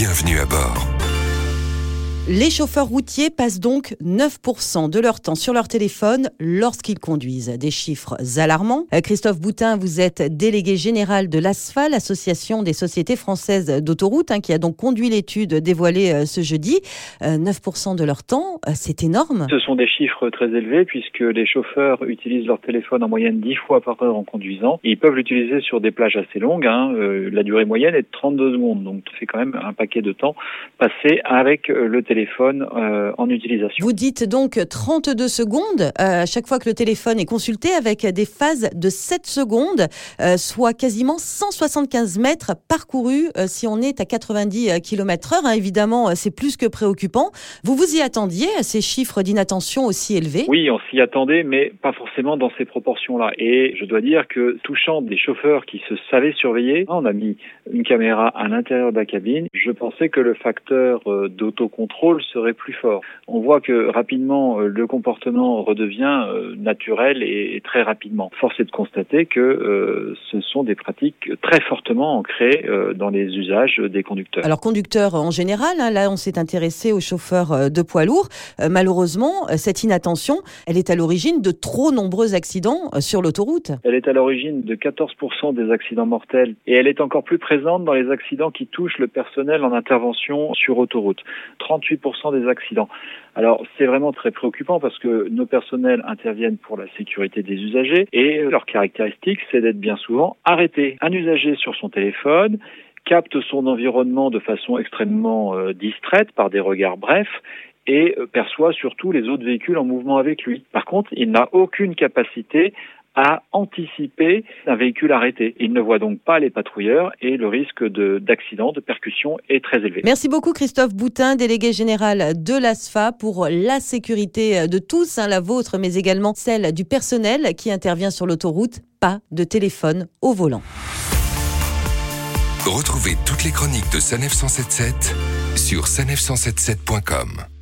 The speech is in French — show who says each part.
Speaker 1: bienvenue à bord.
Speaker 2: Les chauffeurs routiers passent donc 9% de leur temps sur leur téléphone lorsqu'ils conduisent. Des chiffres alarmants. Euh, Christophe Boutin, vous êtes délégué général de l'ASFA, l'Association des sociétés françaises d'autoroute, hein, qui a donc conduit l'étude dévoilée euh, ce jeudi. 9% euh, de leur temps, c'est énorme.
Speaker 3: Ce sont des chiffres très élevés puisque les chauffeurs utilisent leur téléphone en moyenne 10 fois par heure en conduisant. ils peuvent l'utiliser sur des plages assez longues. Hein. La durée moyenne est de 32 secondes, donc c'est quand même un paquet de temps passé avec le téléphone téléphone euh, en utilisation.
Speaker 2: Vous dites donc 32 secondes euh, à chaque fois que le téléphone est consulté avec des phases de 7 secondes, euh, soit quasiment 175 mètres parcourus si on est à 90 km heure. Hein, évidemment, c'est plus que préoccupant. Vous vous y attendiez à ces chiffres d'inattention aussi élevés?
Speaker 3: Oui, on s'y attendait, mais pas forcément dans ces proportions-là. Et je dois dire que touchant des chauffeurs qui se savaient surveiller, on a mis une caméra à l'intérieur de la cabine. Je pensais que le facteur d'autocontrôle serait plus fort. On voit que rapidement euh, le comportement redevient euh, naturel et très rapidement. Force est de constater que euh, ce sont des pratiques très fortement ancrées dans les usages des conducteurs.
Speaker 2: Alors conducteurs en général, hein, là on s'est intéressé aux chauffeurs de poids lourds. malheureusement, cette inattention, elle est à l'origine de trop nombreux accidents sur l'autoroute.
Speaker 3: Elle est à l'origine de 14% des accidents mortels et elle est encore plus présente dans les accidents qui touchent le personnel en intervention sur autoroute. 38 des accidents. Alors c'est vraiment très préoccupant parce que nos personnels interviennent pour la sécurité des usagers et leur caractéristique c'est d'être bien souvent arrêté. Un usager sur son téléphone capte son environnement de façon extrêmement euh, distraite par des regards brefs et euh, perçoit surtout les autres véhicules en mouvement avec lui. Par contre, il n'a aucune capacité à anticiper un véhicule arrêté. Il ne voit donc pas les patrouilleurs et le risque d'accident, de, percussion est très élevé.
Speaker 2: Merci beaucoup Christophe Boutin, délégué général de l'ASFA pour la sécurité de tous, hein, la vôtre, mais également celle du personnel qui intervient sur l'autoroute. Pas de téléphone au volant.
Speaker 1: Retrouvez toutes les chroniques de Sanef 177 sur sanef177.com.